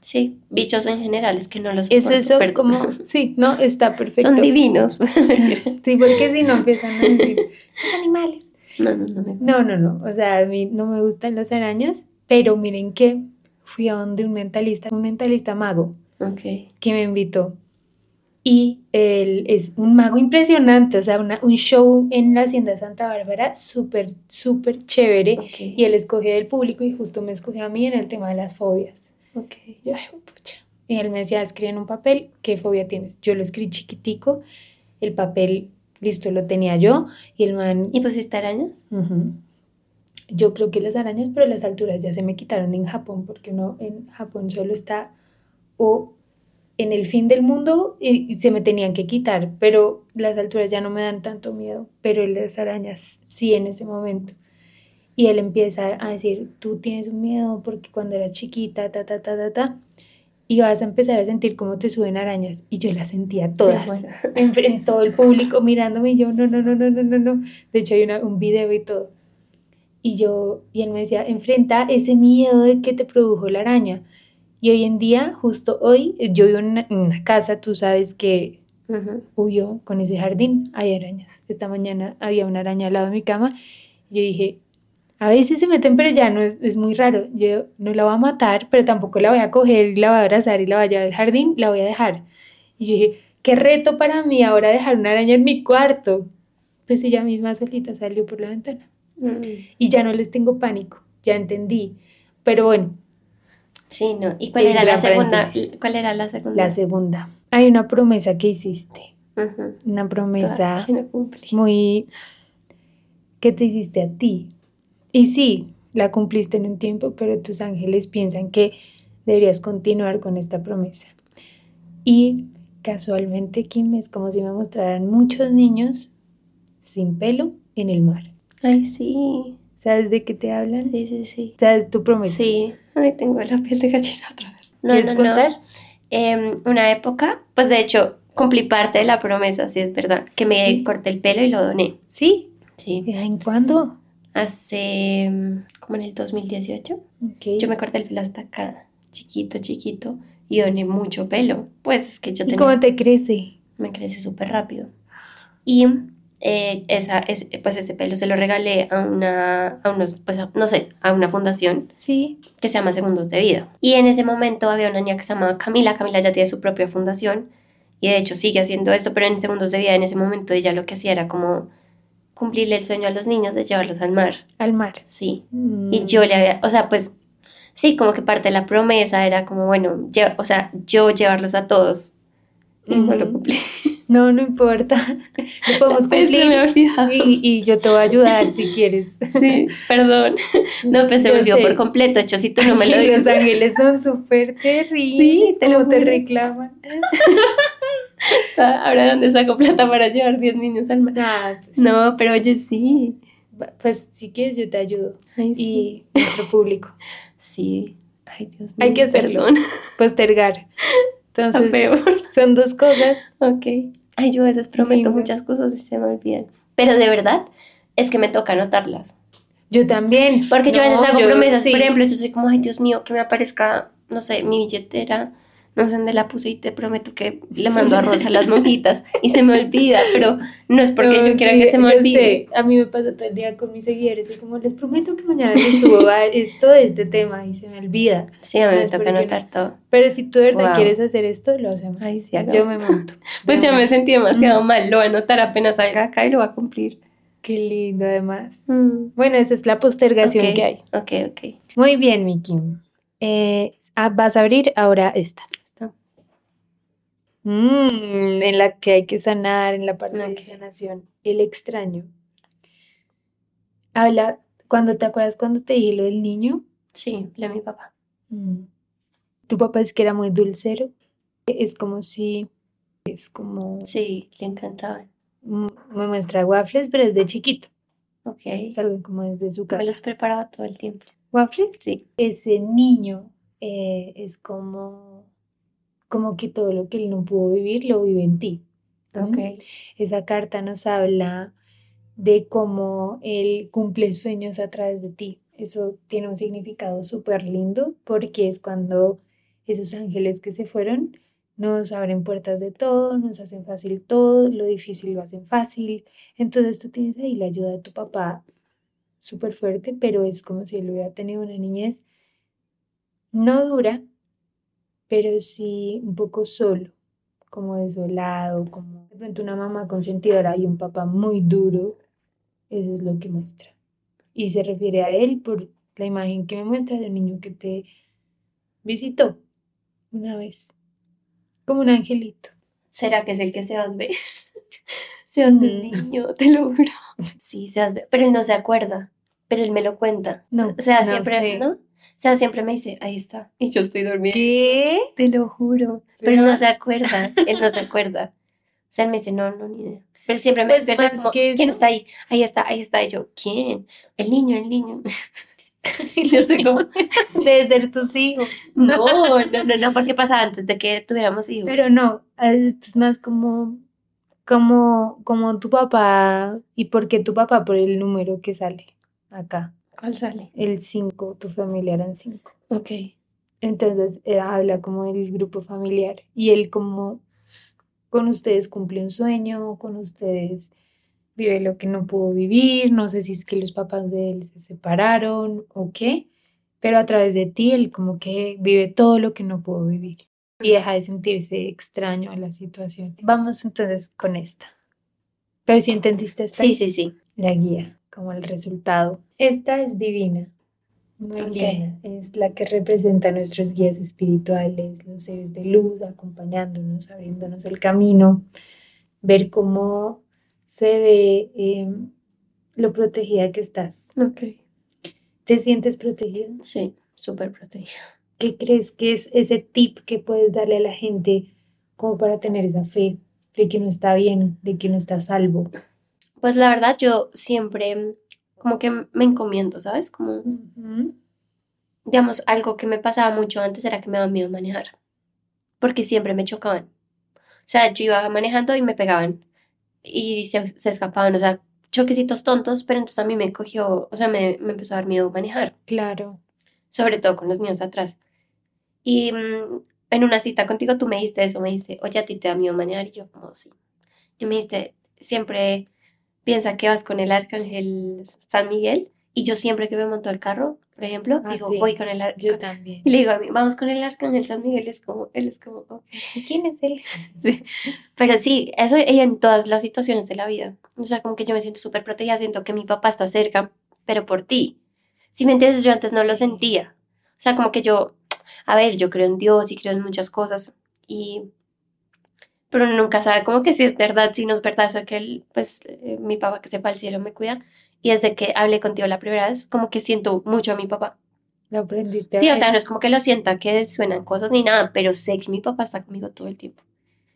Sí, bichos en general, es que no los Es eso como, <laughs> sí, no, está perfecto. Son divinos. <laughs> sí, porque si no empiezan a decir, <laughs> los animales. No, no, no me No, no, no, o sea, a mí no me gustan las arañas, pero miren que fui a donde un mentalista, un mentalista mago, Ok. que me invitó. Y él es un mago impresionante, o sea, una- un show en la Hacienda de Santa Bárbara súper, súper chévere. Ok. Y él escogió del público y justo me escogió a mí en el tema de las fobias. Ok. Yo, ay, pucha. Y él me decía, escribe en un papel, ¿qué fobia tienes? Yo lo escribí chiquitico, el papel, listo, lo tenía yo. Y el man, ¿Y pusiste arañas? Ujú. Yo creo que las arañas, pero las alturas ya se me quitaron en Japón, porque uno en Japón solo está o en el fin del mundo y, se me tenían que quitar, pero las alturas ya no me dan tanto miedo, pero las arañas sí en ese momento. Y él empieza a decir, tú tienes un miedo porque cuando eras chiquita, ta, ta, ta, ta, ta, y vas a empezar a sentir cómo te suben arañas. Y yo las sentía todas <laughs> en, en todo el público mirándome y yo, no, no, no, no, no, no, no. De hecho hay una- un video y todo. Y yo, y él me decía, enfrenta ese miedo de que te produjo la araña. Y hoy en día, justo hoy, yo vivo en una, en una casa, tú sabes que huyó con ese jardín, hay arañas. Esta mañana había una araña al lado de mi cama. Y yo dije, a veces se meten, pero ya no es, es muy raro. Yo no la voy a matar, pero tampoco la voy a coger y la voy a abrazar y la voy a llevar al jardín, la voy a dejar. Y yo dije, qué reto para mí ahora dejar una araña en mi cuarto. Pues ella misma solita salió por la ventana. Mm. Y ya no les tengo pánico, ya entendí. Pero bueno, Sí, no. ¿Y cuál era la segunda? ¿Cuál era la segunda? la segunda. Hay una promesa que hiciste, una promesa no muy que te hiciste a ti. Y sí, la cumpliste en un tiempo, pero tus ángeles piensan que deberías continuar con esta promesa. Y casualmente, Kim, es como si me mostraran muchos niños sin pelo en el mar. Ay, sí. ¿Sabes de qué te hablan? Sí, sí, sí. ¿Sabes tu promesa? Sí. Ay, tengo la piel de gallina otra vez. No, ¿Quieres no? Em, una época, pues de hecho, cumplí parte de la promesa, sí es verdad, que me Sí. corté el pelo y lo doné. Sí. Sí. ¿En cuándo? Hace como en el 2018. Ok. Yo me corté el pelo hasta acá, chiquito, chiquito, y doné mucho pelo. Pues es que yo ¿Y tenía, cómo te crece? me crece súper rápido. Y eh, esa, es, pues ese pelo se lo regalé a una, a unos, pues a- no sé, a una fundación Sí. que se llama Segundos de Vida. Y en ese momento había una niña que se llamaba Camila. Camila ya tiene su propia fundación y de hecho sigue haciendo esto, pero en Segundos de Vida en ese momento ella lo que hacía era como cumplirle el sueño a los niños de llevarlos al mar. Al mar. Sí. Mm. Y yo le había, o sea, pues sí, como que parte de la promesa era como, bueno, lle- o sea, yo llevarlos a todos. No lo cumplí. <laughs> No, no importa. <laughs> Lo podemos se me cumplir. olvidado. Y, y yo te voy a ayudar si <laughs> quieres. Sí, perdón. No, pues se sé. por completo. Hecho, si tú no me lo dices. Los ángeles son súper terribles. Sí, te lo te reclaman. Ahora, ¿dónde saco plata para llevar 10 niños al mar? Ah, pues, No, pero oye, sí. Pues si quieres yo te ayudo. Ay, sí. Y nuestro público. Sí. Ay, Dios mío. Hay que hacerlo. Perdón. Postergar. Entonces, peor. son dos cosas. Ok. Ay, yo a veces prometo Lindo. muchas cosas y se me olvidan. Pero de verdad, es que me toca anotarlas. Yo también. Porque yo a veces hago promesas. sí. Por ejemplo, yo soy como, ay, Dios mío, que me aparezca, no sé, mi billetera. No sé dónde la puse y te prometo que le mando arroz a las monjitas. Y se me olvida, pero no es porque No, yo quiera sí, que se me yo olvide. sé. A mí me pasa todo el día con mis seguidores. Y como les prometo que mañana les subo a esto de este tema y se me olvida. Sí, a mí No me toca no. anotar todo. Pero si tú de verdad Wow. quieres hacer esto, lo hacemos. Ay, sí, yo me monto. <laughs> Pues Yo ya me sentí demasiado Mm. mal. Lo voy a anotar apenas salga acá y lo voy a cumplir. Qué lindo, además. Mm. Bueno, esa es la postergación que hay. Ok, ok. Muy bien, Miki. Eh, ah, vas a abrir ahora esta. Mm, en la que hay que sanar, en la parte Ok. de sanación. El extraño. Habla, cuando te acuerdas cuando te dije lo del niño, Sí, la de mi papá. Mm. tu papá es que era muy dulcero. Es como si, es como, Sí, le encantaban. mm, me muestra waffles, pero desde chiquito. Ok. Es algo como desde su Me casa. los preparaba todo el tiempo. ¿Waffles? Sí. ese niño eh, es como, como que todo lo que él no pudo vivir lo vive en ti. ¿no? Ok. Esa carta nos habla de cómo él cumple sueños a través de ti. Eso tiene un significado súper lindo porque es cuando esos ángeles que se fueron nos abren puertas de todo, nos hacen fácil todo, lo difícil lo hacen fácil. Entonces tú tienes ahí la ayuda de tu papá súper fuerte, pero es como si él hubiera tenido una niñez no dura, pero sí un poco solo, como desolado, como de pronto una mamá consentidora y un papá muy duro, eso es lo que muestra. Y se refiere a él por la imagen que me muestra de un niño que te visitó una vez, como un angelito. ¿Será que es el que se ve? <laughs> se ve el mm. niño, te lo juro. Sí, se ve, pero él no se acuerda, pero él me lo cuenta. No, o sea, siempre, ¿no? O sea, siempre me dice, ahí está, <laughs> y yo estoy durmiendo. ¿Qué? Te lo juro. Pero, no se acuerda, él no se acuerda. O sea, él me dice, no, no, ni idea. Pero él siempre me pues dice, como, ¿quién está ahí? Ahí está, ahí está. Y yo, ¿quién? El niño, el niño. <laughs> y yo soy como, <laughs> debe ser tus hijos. No, no, no, no, porque pasa antes de que tuviéramos hijos. Pero no, es más como, como, como tu papá. ¿Y por qué tu papá? Por el número que sale acá. ¿Cuál sale? El 5, tu familia eran 5. Ok. Entonces eh, habla como del grupo familiar y él como con ustedes cumple un sueño, con ustedes vive lo que no pudo vivir, no sé si es que los papás de él se separaron o qué, pero a través de ti él como que vive todo lo que no pudo vivir y deja de sentirse extraño a la situación. Vamos entonces con esta. Pero si entendiste esta. Sí, sí, sí. La guía como el resultado. Esta es divina, muy linda. Es la que representa a nuestros guías espirituales, los seres de luz, acompañándonos, abriéndonos el camino, ver cómo se ve em, lo protegida que estás. Ok. ¿Te sientes protegida? Sí, súper protegida. ¿Qué crees que es ese tip que puedes darle a la gente como para tener esa fe de que no está bien, de que no está salvo? Pues la verdad yo siempre como que me encomiendo, ¿sabes? Como, digamos, algo que me pasaba mucho antes era que me daba miedo manejar, porque siempre me chocaban. O sea, yo iba manejando y me pegaban y se, escapaban, o sea, choquecitos tontos, pero entonces a mí me cogió, o sea, me, me empezó a dar miedo manejar. Claro. Sobre todo con los niños atrás. Y mm, en una cita contigo tú me dijiste eso, me dijiste, oye, a ti te da miedo manejar, y yo como, sí. Y me dijiste, siempre piensa que vas con el arcángel San Miguel y yo siempre que me monto al carro, por ejemplo, ah, digo, voy con el arcángel. Yo también. Y le digo a mí, vamos con el arcángel San Miguel, es como, él es como, ¿quién es él? <laughs> Sí. Pero sí, eso en todas las situaciones de la vida. O sea, como que yo me siento súper protegida, siento que mi papá está cerca, pero por ti. Si me entiendes, yo antes no lo sentía. O sea, como que yo, a ver, yo creo en Dios y creo en muchas cosas. Y pero nunca sabe como que si es verdad, si no es verdad eso que él, pues eh, mi papá que sepa el cielo me cuida. Y desde que hablé contigo la primera vez, como que siento mucho a mi papá. ¿Lo aprendiste? Sí, o sea, no es como que lo sienta que suenan cosas ni nada, pero sé que mi papá está conmigo todo el tiempo.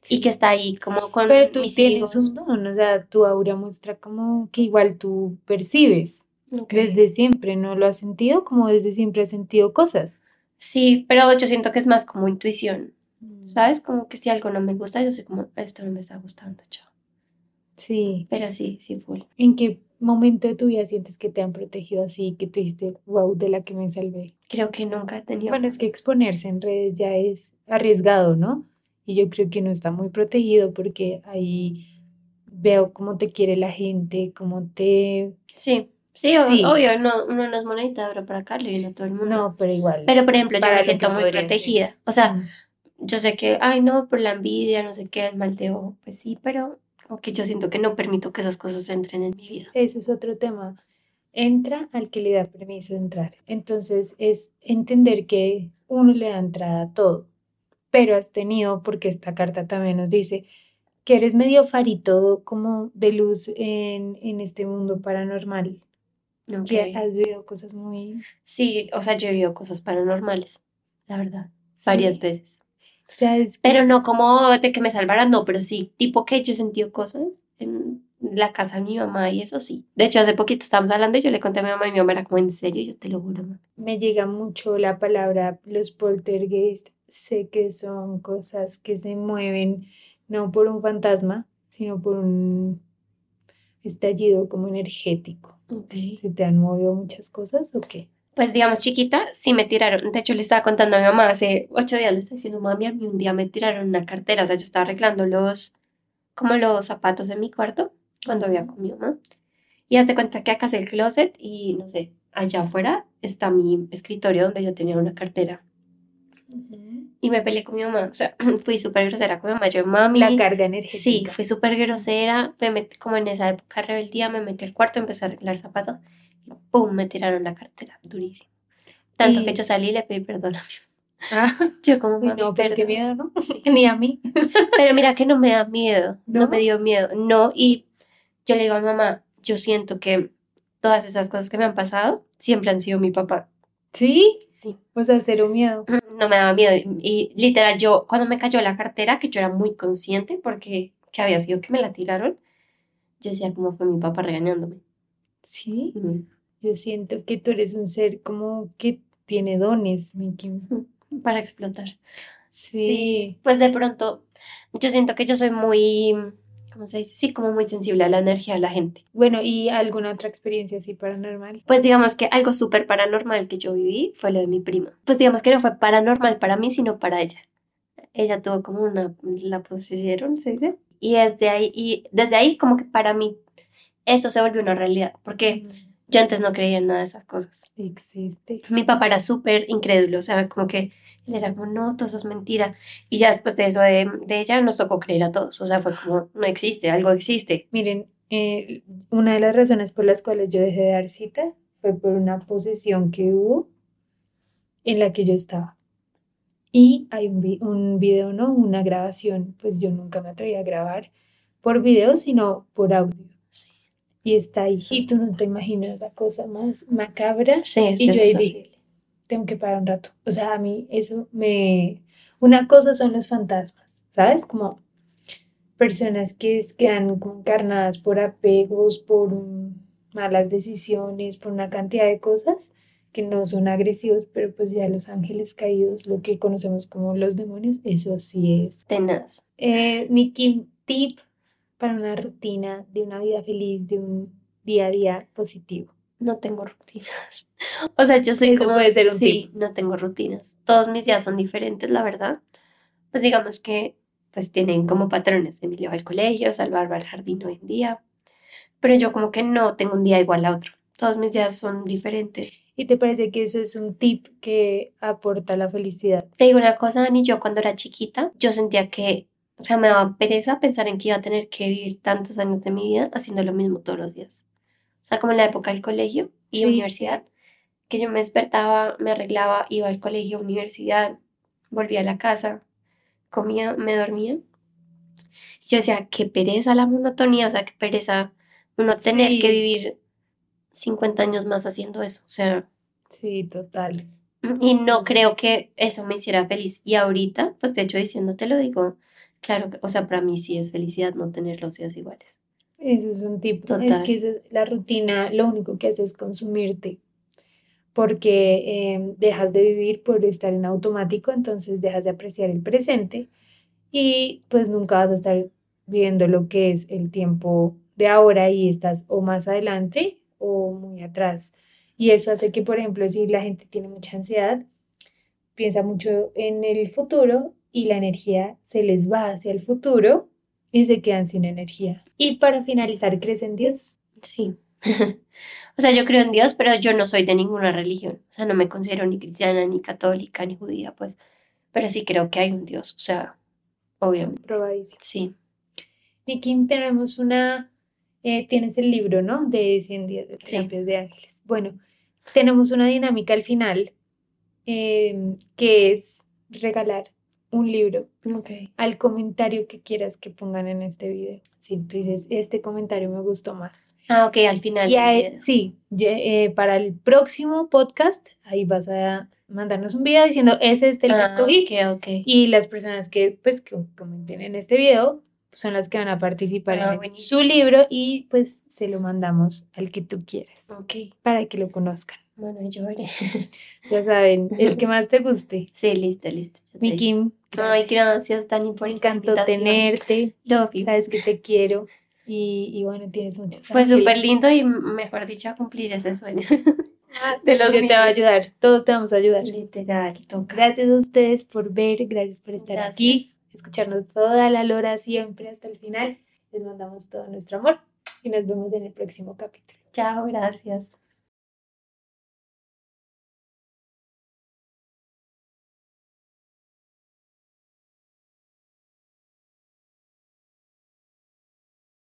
Y que está ahí como con Pero tú tienes un don, o sea, tu aura muestra como que igual tú percibes. Desde siempre, ¿no lo has sentido? Como desde siempre has sentido cosas. Sí, pero yo siento que es más como intuición. ¿Sabes? Como que si algo no me gusta, yo soy como, esto no me está gustando, chao. Sí. Pero sí, sí, full. ¿En qué momento de tu vida sientes que te han protegido así, que tú dijiste, wow, de la que me salvé? Creo que nunca he tenido. Bueno, es que exponerse en redes ya es arriesgado, ¿no? Y yo creo que no está muy protegido porque ahí veo cómo te quiere la gente, cómo te... Sí. Sí, obvio, no, uno no es monedita oro para Carly, no todo el mundo. No, pero igual. Pero por ejemplo, yo me siento muy protegida. O sea, mm yo sé que, ay, no, por la envidia, no sé qué, el mal de ojo, pues sí, pero como que yo siento que no permito que esas cosas entren en mi vida. Eso es otro tema. Entra al que le da permiso de entrar. Entonces es entender que uno le da entrada a todo, pero has tenido, porque esta carta también nos dice, que eres medio farito como de luz en, en este mundo paranormal. Que has vivido cosas muy... Sí, o sea, yo he vivido cosas paranormales, la verdad, varias veces pero no como de que me salvaran, no, pero sí, tipo que yo he sentido cosas en la casa de mi mamá y eso sí. De hecho, hace poquito estábamos hablando y yo le conté a mi mamá y mi mamá era como, ¿en serio? Yo te lo juro, Me llega mucho la palabra los poltergeist. Sé que son cosas que se mueven no por un fantasma, sino por un estallido como energético. Okay. ¿Se te han movido muchas cosas o qué? Pues digamos chiquita, sí me tiraron. De hecho, le estaba contando a mi mamá hace ocho días, le estaba diciendo, mami, a mí un día me tiraron una cartera. O sea, yo estaba arreglando los, como los zapatos en mi cuarto cuando había con mi mamá. Y hazte cuenta que acá es el closet y no sé, allá afuera está mi escritorio donde yo tenía una cartera. y me peleé con mi mamá. O sea, <clears throat> fui súper grosera con mi mamá. Yo, mami. La carga energética. Sí, fui súper grosera. Me metí, como en esa época rebeldía, me metí al cuarto, empecé a arreglar zapatos ¡pum! Me tiraron la cartera durísimo. Tanto Y- que yo salí y le pedí perdón a mi <laughs> Ah, Yo como mami, no, pero qué perdón". miedo, ¿no? <laughs> Ni a mí. <laughs> Pero mira que no me da miedo, no, ¿No? me dio miedo, no, y yo le digo a mi mamá, yo siento que todas esas cosas que me han pasado siempre han sido mi papá. ¿Sí? Sí. O sea, cero miedo. No me daba miedo. Y, literal, yo, cuando me cayó la cartera, que yo era muy consciente porque que había sido que me la tiraron, yo decía, ¿cómo fue mi papá regañándome? Sí. Ujú. Yo siento que tú eres un ser como que tiene dones, Miki. <laughs> Para explotar. Sí. Pues de pronto, yo siento que yo soy muy, ¿cómo se dice? Sí, como muy sensible a la energía de la gente. Bueno, ¿y alguna otra experiencia así paranormal? Pues digamos que algo súper paranormal que yo viví fue lo de mi prima. Pues digamos que no fue paranormal para mí, sino para ella. Ella tuvo como una, la pusieron, ¿se dice? Y desde ahí, y desde ahí como que para mí eso se volvió una realidad, porque yo antes no creía en nada de esas cosas. Existe. Mi papá era súper incrédulo, o sea, como que él era como, no, todo eso es mentira. Y ya después de eso de, de ella nos tocó creer a todos, o sea, fue como, no existe, algo existe. Miren, eh, una de las razones por las cuales yo dejé de dar cita fue por una posesión que hubo en la que yo estaba. Y hay un, vi- un video, ¿no? Una grabación, pues yo nunca me atreví a grabar por video, sino por audio. Y está ahí. Y tú no te imaginas la cosa más macabra. sí es Y yo ahí dije, tengo que parar un rato. O sea, a mí eso me... Una cosa son los fantasmas, ¿sabes? Como personas que quedan encarnadas por apegos, por malas decisiones, por una cantidad de cosas que no son agresivos, pero pues ya los ángeles caídos, lo que conocemos como los demonios, eso sí es. tenaz. Eh, mi tip para una rutina de una vida feliz, de un día a día positivo. No tengo rutinas. <laughs> O sea, yo soy Eso como, puede ser un sí, no tengo rutinas. Todos mis días son diferentes, la verdad. Pues digamos que pues tienen como patrones. Emilio va al colegio, Salvar va al jardín hoy en día. Pero yo como que no tengo un día igual a otro. Todos mis días son diferentes. ¿Y te parece que eso es un tip que aporta la felicidad? Te digo una cosa, Dani, yo cuando era chiquita, yo sentía que, o sea, me daba pereza pensar en que iba a tener que vivir tantos años de mi vida haciendo lo mismo todos los días. O sea, como en la época del colegio y Sí. universidad, que yo me despertaba, me arreglaba, iba al colegio, universidad, volvía a la casa, comía, me dormía. Y yo decía, qué pereza la monotonía, o sea, qué pereza uno tener que vivir 50 años más haciendo eso. O sea, Sí, total. y no creo que eso me hiciera feliz. Y ahorita, pues de hecho diciéndote lo digo, claro, que- o sea, para mí sí es felicidad no tener los días iguales. Ese es un tip. Es Total. que esa- la rutina lo único que hace es consumirte, porque eh, dejas de vivir por estar en automático, entonces dejas de apreciar el presente y pues nunca vas a estar viviendo lo que es el tiempo de ahora y estás o más adelante o muy atrás. Y eso hace que, por ejemplo, si la gente tiene mucha ansiedad, piensa mucho en el futuro y la energía se les va hacia el futuro y se quedan sin energía. Y para finalizar, ¿crees en Dios? Sí. <laughs> O sea, yo creo en Dios, pero yo no soy de ninguna religión. O sea, no me considero ni cristiana, ni católica, ni judía, pues. Pero sí creo que hay un Dios. O sea, obviamente. Probadísimo. Sí. Mi Kim, tenemos una, eh, tienes el libro, ¿no? De 100 días de Sí. de ángeles. Bueno, tenemos una dinámica al final em, que es regalar un libro Ok. al comentario que quieras que pongan en este video. Si tú dices, este comentario me gustó más. Ah, ok, al final. Y sí, eh, para el próximo podcast, ahí vas a mandarnos un video diciendo, es este el que Ah, escogí. ok, ok. Y las personas que, pues, que comenten en este video son las que van a participar Ah, en buenísimo. su libro y pues se lo mandamos al que tú quieras Ok. para que lo conozcan. Bueno, yo veré. <laughs> Ya saben, el que más te guste. Sí, listo, listo. Mi. Kim, Ay, gracias, Dani, por Me encantó tenerte. Love you. Sabes que te <laughs> quiero. Y, y bueno, tienes muchos Fue súper lindo y mejor dicho, a cumplir ese sueño. <laughs> de los Yo te voy a niños. ayudar, todos te vamos a ayudar. Literal, toca. Gracias a ustedes por ver, gracias por estar aquí, Gracias. escucharnos toda la lora siempre hasta el final. Les mandamos todo nuestro amor y nos vemos en el próximo capítulo. Chao, gracias.